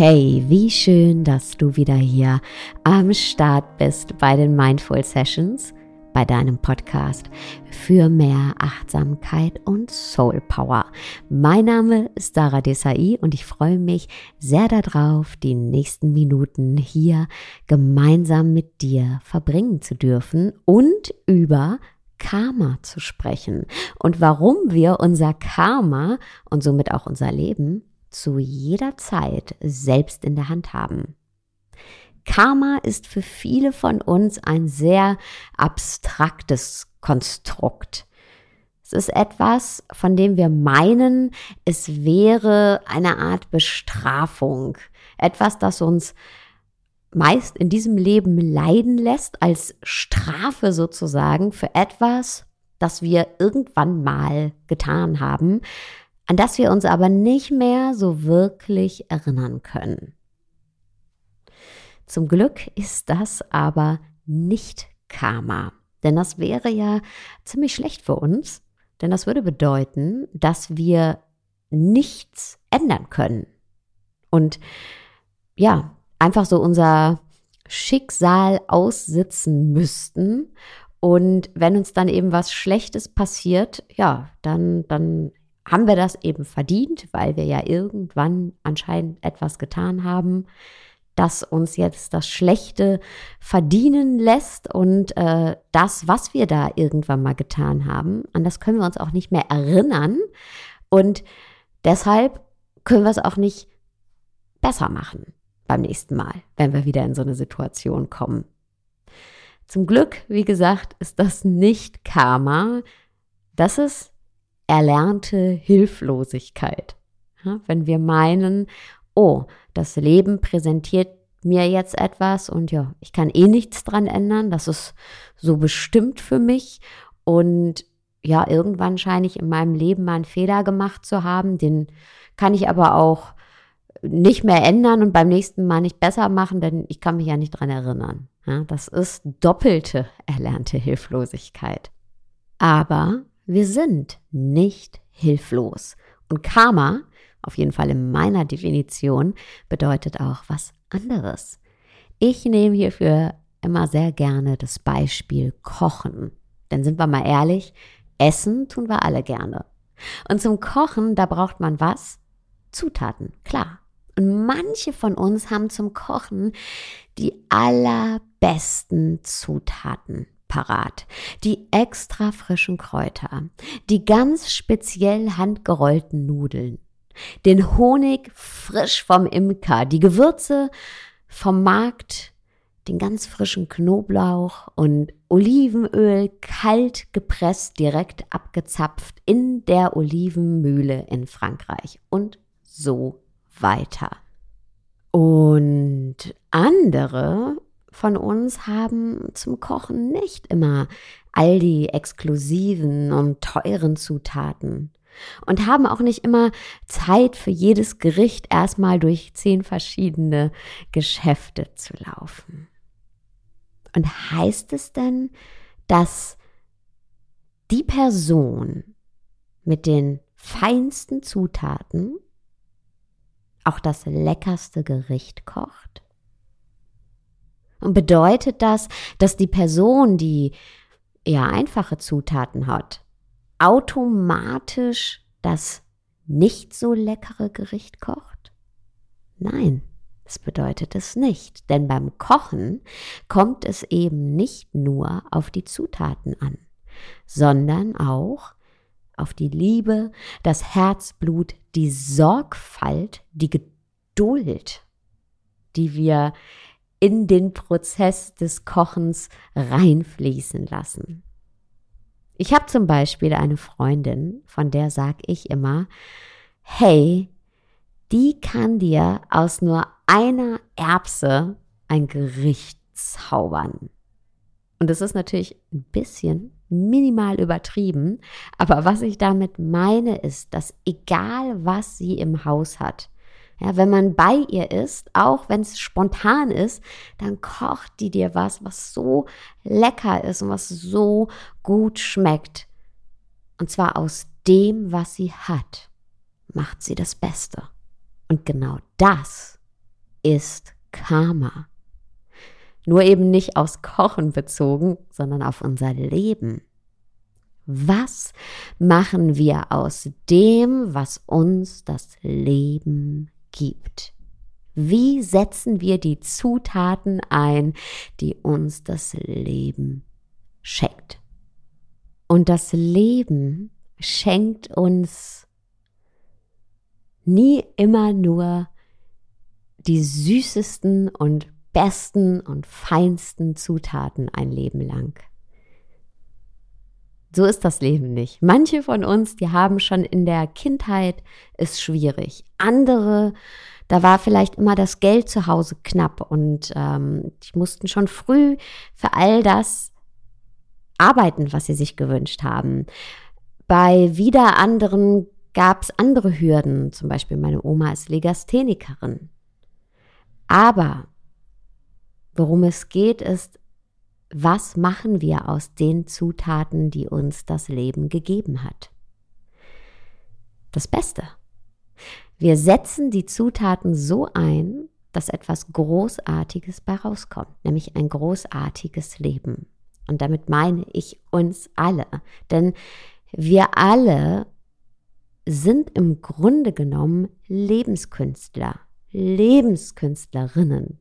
Hey, wie schön, dass du wieder hier am Start bist bei den Mindful Sessions, bei deinem Podcast für mehr Achtsamkeit und Soul Power. Mein Name ist Dara Desai und ich freue mich sehr darauf, die nächsten Minuten hier gemeinsam mit dir verbringen zu dürfen und über Karma zu sprechen und warum wir unser Karma und somit auch unser Leben zu jeder Zeit selbst in der Hand haben. Karma ist für viele von uns ein sehr abstraktes Konstrukt. Es ist etwas, von dem wir meinen, es wäre eine Art Bestrafung. Etwas, das uns meist in diesem Leben leiden lässt, als Strafe sozusagen für etwas, das wir irgendwann mal getan haben, an das wir uns aber nicht mehr so wirklich erinnern können. Zum Glück ist das aber nicht Karma, denn das wäre ja ziemlich schlecht für uns, denn das würde bedeuten, dass wir nichts ändern können. Und ja, einfach so unser Schicksal aussitzen müssten. Und wenn uns dann eben was Schlechtes passiert, ja, dann, dann haben wir das eben verdient, weil wir ja irgendwann anscheinend etwas getan haben, das uns jetzt das Schlechte verdienen lässt und äh, das, was wir da irgendwann mal getan haben, an das können wir uns auch nicht mehr erinnern und deshalb können wir es auch nicht besser machen beim nächsten Mal, wenn wir wieder in so eine Situation kommen. Zum Glück, wie gesagt, ist das nicht Karma. Das ist erlernte Hilflosigkeit. Wenn wir meinen, oh, das Leben präsentiert mir jetzt etwas und ja, ich kann eh nichts dran ändern, das ist so bestimmt für mich und ja, irgendwann scheine ich in meinem Leben mal einen Fehler gemacht zu haben, den kann ich aber auch nicht mehr ändern und beim nächsten Mal nicht besser machen, denn ich kann mich ja nicht dran erinnern. Ja, das ist doppelte erlernte Hilflosigkeit. Aber wir sind nicht hilflos. Und Karma, auf jeden Fall in meiner Definition, bedeutet auch was anderes. Ich nehme hierfür immer sehr gerne das Beispiel Kochen. Denn sind wir mal ehrlich, Essen tun wir alle gerne. Und zum Kochen, da braucht man was? Zutaten, klar. Und manche von uns haben zum Kochen die allerbesten Zutaten parat. Die extra frischen Kräuter, die ganz speziell handgerollten Nudeln, den Honig frisch vom Imker, die Gewürze vom Markt, den ganz frischen Knoblauch und Olivenöl kalt gepresst, direkt abgezapft in der Olivenmühle in Frankreich und so weiter. Und andere von uns haben zum Kochen nicht immer all die exklusiven und teuren Zutaten und haben auch nicht immer Zeit für jedes Gericht erstmal durch zehn verschiedene Geschäfte zu laufen. Und heißt es denn, dass die Person mit den feinsten Zutaten auch das leckerste Gericht kocht? Bedeutet das, dass die Person, die eher einfache Zutaten hat, automatisch das nicht so leckere Gericht kocht? Nein, das bedeutet es nicht, denn beim Kochen kommt es eben nicht nur auf die Zutaten an, sondern auch auf die Liebe, das Herzblut, die Sorgfalt, die Geduld, die wir in den Prozess des Kochens reinfließen lassen. Ich habe zum Beispiel eine Freundin, von der sag ich immer, hey, die kann dir aus nur einer Erbse ein Gericht zaubern. Und das ist natürlich ein bisschen minimal übertrieben, aber was ich damit meine ist, dass egal was sie im Haus hat, ja, wenn man bei ihr ist, auch wenn es spontan ist, dann kocht die dir was, was so lecker ist und was so gut schmeckt. Und zwar aus dem, was sie hat, macht sie das Beste. Und genau das ist Karma. Nur eben nicht aufs Kochen bezogen, sondern auf unser Leben. Was machen wir aus dem, was uns das Leben gibt? Wie setzen wir die Zutaten ein, die uns das Leben schenkt? Und das Leben schenkt uns nie immer nur die süßesten und besten und feinsten Zutaten ein Leben lang. So ist das Leben nicht. Manche von uns, die haben schon in der Kindheit es schwierig. Andere, da war vielleicht immer das Geld zu Hause knapp und ähm, die mussten schon früh für all das arbeiten, was sie sich gewünscht haben. Bei wieder anderen gab es andere Hürden. Zum Beispiel meine Oma ist Legasthenikerin. Aber worum es geht, ist, was machen wir aus den Zutaten, die uns das Leben gegeben hat? Das Beste. Wir setzen die Zutaten so ein, dass etwas Großartiges bei rauskommt, nämlich ein großartiges Leben. Und damit meine ich uns alle. Denn wir alle sind im Grunde genommen Lebenskünstler, Lebenskünstlerinnen.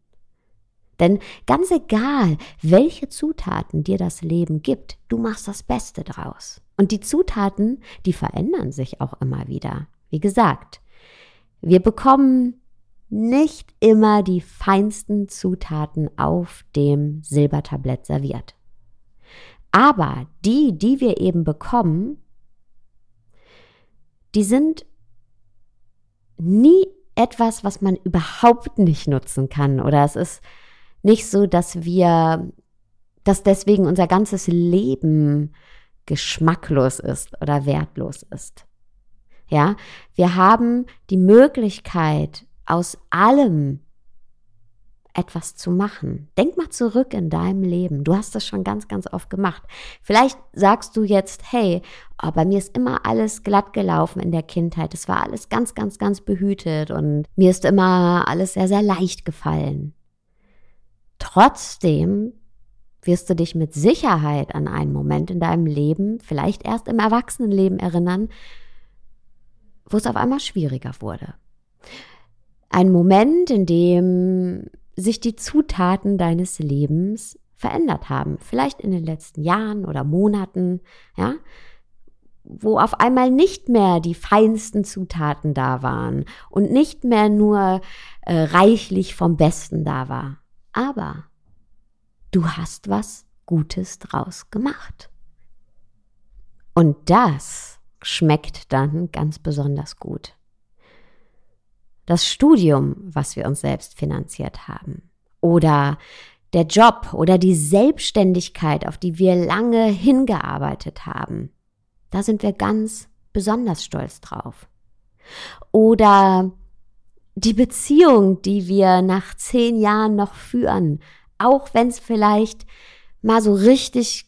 Denn ganz egal, welche Zutaten dir das Leben gibt, du machst das Beste draus. Und die Zutaten, die verändern sich auch immer wieder. Wie gesagt, wir bekommen nicht immer die feinsten Zutaten auf dem Silbertablett serviert. Aber die, die wir eben bekommen, die sind nie etwas, was man überhaupt nicht nutzen kann. Oder es ist nicht so, dass wir, dass deswegen unser ganzes Leben geschmacklos ist oder wertlos ist. Ja, wir haben die Möglichkeit, aus allem etwas zu machen. Denk mal zurück in deinem Leben. Du hast das schon ganz, ganz oft gemacht. Vielleicht sagst du jetzt, hey, oh, bei mir ist immer alles glatt gelaufen in der Kindheit. Es war alles ganz, ganz, ganz behütet und mir ist immer alles sehr, sehr leicht gefallen. Trotzdem wirst du dich mit Sicherheit an einen Moment in deinem Leben, vielleicht erst im Erwachsenenleben erinnern, wo es auf einmal schwieriger wurde. Ein Moment, in dem sich die Zutaten deines Lebens verändert haben. Vielleicht in den letzten Jahren oder Monaten, ja, wo auf einmal nicht mehr die feinsten Zutaten da waren und nicht mehr nur äh, reichlich vom Besten da war. Aber du hast was Gutes draus gemacht. Und das schmeckt dann ganz besonders gut das Studium, was wir uns selbst finanziert haben oder der Job oder die Selbstständigkeit, auf die wir lange hingearbeitet haben. Da sind wir ganz besonders stolz drauf. Oder die Beziehung, die wir nach zehn Jahren noch führen, auch wenn es vielleicht mal so richtig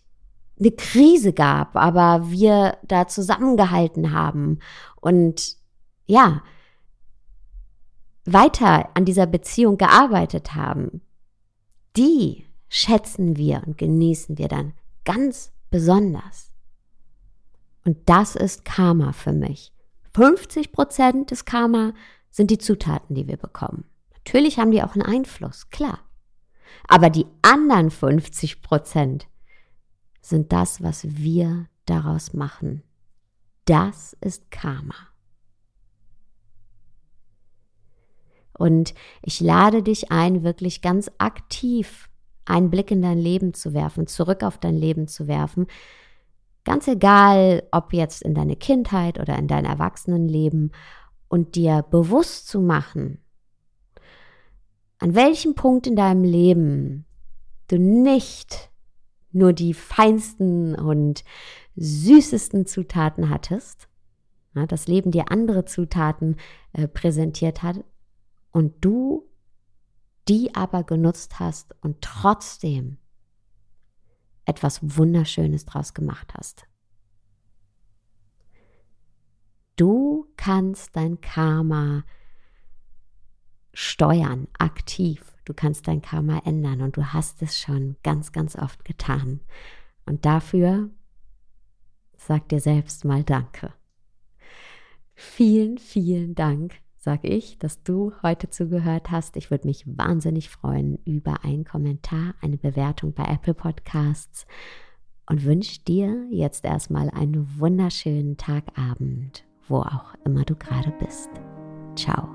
eine Krise gab, aber wir da zusammengehalten haben und ja, weiter an dieser Beziehung gearbeitet haben, die schätzen wir und genießen wir dann ganz besonders. Und das ist Karma für mich. 50 Prozent des Karma sind die Zutaten, die wir bekommen. Natürlich haben die auch einen Einfluss, klar. Aber die anderen 50 Prozent sind das, was wir daraus machen. Das ist Karma. Und ich lade dich ein, wirklich ganz aktiv einen Blick in dein Leben zu werfen, zurück auf dein Leben zu werfen. Ganz egal, ob jetzt in deine Kindheit oder in dein Erwachsenenleben und dir bewusst zu machen, an welchem Punkt in deinem Leben du nicht nur die feinsten und süßesten Zutaten hattest, das Leben dir andere Zutaten äh, präsentiert hat, und du die aber genutzt hast und trotzdem etwas Wunderschönes draus gemacht hast. Du kannst dein Karma steuern, aktiv. Du kannst dein Karma ändern und du hast es schon ganz, ganz oft getan. Und dafür sag dir selbst mal Danke. Vielen, vielen Dank, sag ich, dass du heute zugehört hast. Ich würde mich wahnsinnig freuen über einen Kommentar, eine Bewertung bei Apple Podcasts und wünsche dir jetzt erstmal einen wunderschönen Tagabend, wo auch immer du gerade bist. Ciao.